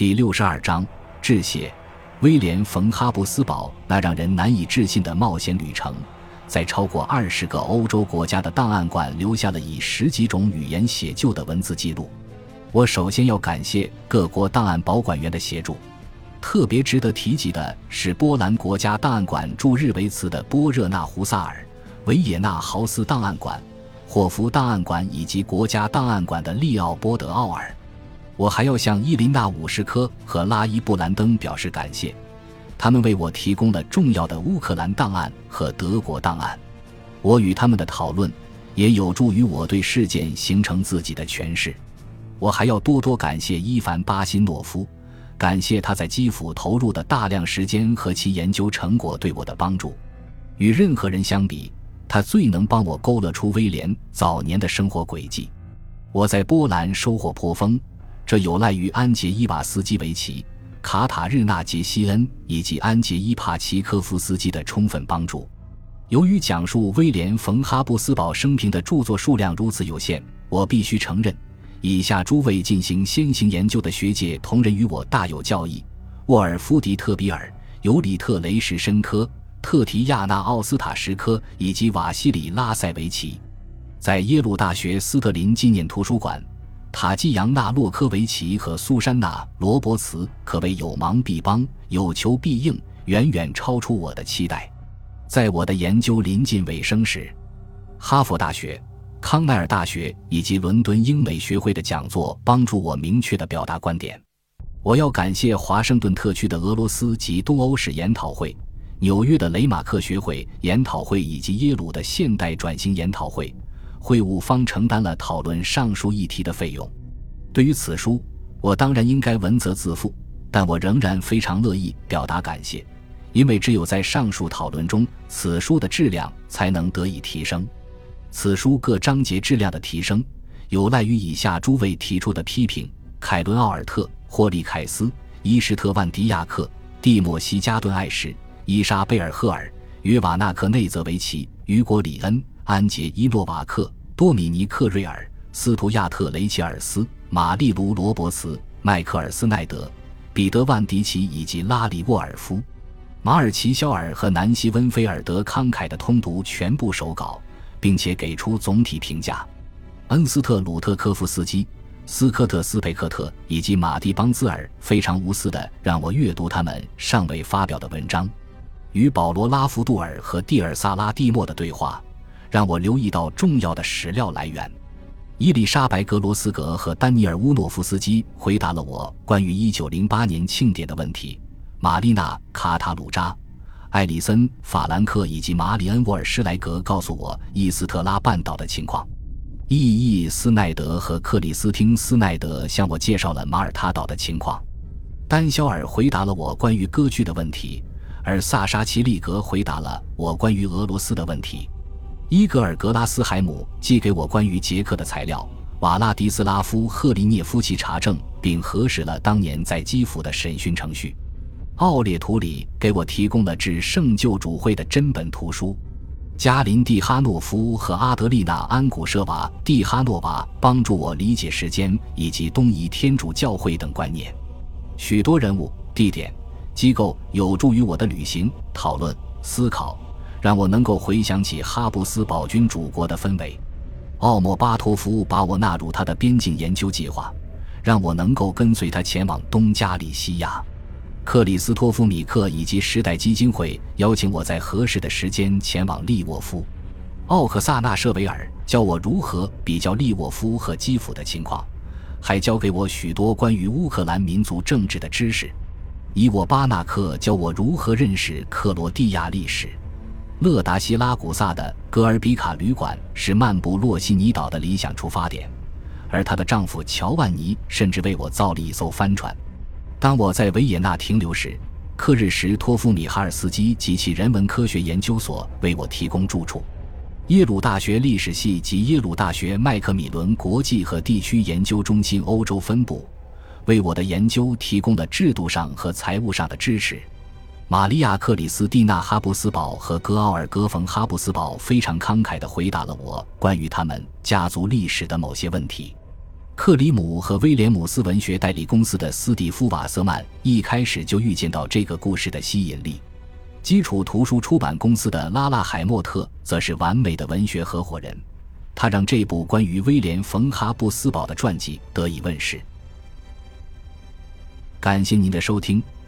第六十二章致谢。威廉·冯·哈布斯堡那让人难以置信的冒险旅程，在超过二十个欧洲国家的档案馆留下了以十几种语言写就的文字记录。我首先要感谢各国档案保管员的协助。特别值得提及的是，波兰国家档案馆驻日维茨的波热纳胡萨尔、维也纳豪斯档案馆、霍夫档案馆以及国家档案馆的利奥波德奥尔。我还要向伊琳娜伍什科和拉伊布兰登表示感谢，他们为我提供了重要的乌克兰档案和德国档案。我与他们的讨论也有助于我对事件形成自己的诠释。我还要多多感谢伊凡巴辛诺夫。感谢他在基辅投入的大量时间和其研究成果对我的帮助。与任何人相比，他最能帮我勾勒出威廉早年的生活轨迹。我在波兰收获颇丰，这有赖于安杰伊瓦斯基维奇、卡塔日娜杰西恩以及安杰伊帕奇科夫斯基的充分帮助。由于讲述威廉冯哈布斯堡生平的著作数量如此有限，我必须承认。以下诸位进行先行研究的学界同仁与我大有教益：沃尔夫迪特比尔、尤里特雷什申科、特提亚纳奥斯塔什科以及瓦西里拉塞维奇。在耶鲁大学斯特林纪念图书馆，塔季扬娜洛科维奇和苏珊娜罗伯茨可谓有忙必帮，有求必应，远远超出我的期待。在我的研究临近尾声时，哈佛大学。康奈尔大学以及伦敦英美学会的讲座帮助我明确地表达观点。我要感谢华盛顿特区的俄罗斯及东欧史研讨会、纽约的雷马克学会研讨会以及耶鲁的现代转型研讨会。会务方承担了讨论上述议题的费用。对于此书，我当然应该文责自负，但我仍然非常乐意表达感谢，因为只有在上述讨论中，此书的质量才能得以提升。此书各章节质量的提升，有赖于以下诸位提出的批评：凯伦·奥尔特、霍利凯斯、伊什特万迪亚克、蒂莫西加顿艾什、伊莎贝尔赫尔、约瓦纳克内泽维奇、雨果里恩、安杰伊诺瓦克、多米尼克瑞尔、斯图亚特雷切尔斯、玛丽卢罗伯茨、迈克尔斯奈德、彼得万迪奇以及拉里沃尔夫、马尔奇肖尔和南希温菲尔德慷慨的通读全部手稿。并且给出总体评价。恩斯特鲁特科夫斯基、斯科特斯佩克特以及马蒂邦兹尔非常无私地让我阅读他们尚未发表的文章。与保罗拉夫杜尔和蒂尔萨拉蒂莫的对话，让我留意到重要的史料来源。伊丽莎白格罗斯格和丹尼尔乌诺夫斯基回答了我关于1908年庆典的问题。玛丽娜卡塔鲁扎。艾里森、法兰克以及马里恩·沃尔施莱格告诉我伊斯特拉半岛的情况。伊伊斯奈德和克里斯汀斯奈德向我介绍了马耳他岛的情况。丹肖尔回答了我关于歌剧的问题，而萨沙奇利格回答了我关于俄罗斯的问题。伊格尔格拉斯海姆寄给我关于捷克的材料。瓦拉迪斯拉夫赫利涅夫奇查证并核实了当年在基辅的审讯程序。奥列图里给我提供了致圣救主会的真本图书，加林蒂哈诺夫和阿德丽娜安古舍瓦蒂哈诺娃帮助我理解时间以及东仪天主教会等观念。许多人物、地点、机构有助于我的旅行、讨论、思考，让我能够回想起哈布斯堡君主国的氛围。奥莫巴托夫把我纳入他的边境研究计划，让我能够跟随他前往东加利西亚。克里斯托夫·米克以及时代基金会邀请我在合适的时间前往利沃夫。奥克萨纳舍维尔教我如何比较利沃夫和基辅的情况，还教给我许多关于乌克兰民族政治的知识。伊沃巴纳克教我如何认识克罗地亚历史。勒达西拉古萨的戈尔比卡旅馆是漫步洛西尼岛的理想出发点，而她的丈夫乔万尼甚至为我造了一艘帆船。当我在维也纳停留时，克日什托夫米哈尔斯基及其人文科学研究所为我提供住处。耶鲁大学历史系及耶鲁大学麦克米伦国际和地区研究中心欧洲分部为我的研究提供了制度上和财务上的支持。玛利亚·克里斯蒂娜·哈布斯堡和格奥尔戈·冯·哈布斯堡非常慷慨地回答了我关于他们家族历史的某些问题。克里姆和威廉姆斯文学代理公司的斯蒂夫·瓦瑟曼一开始就预见到这个故事的吸引力。基础图书出版公司的拉拉海默特则是完美的文学合伙人，他让这部关于威廉·冯·哈布斯堡的传记得以问世。感谢您的收听，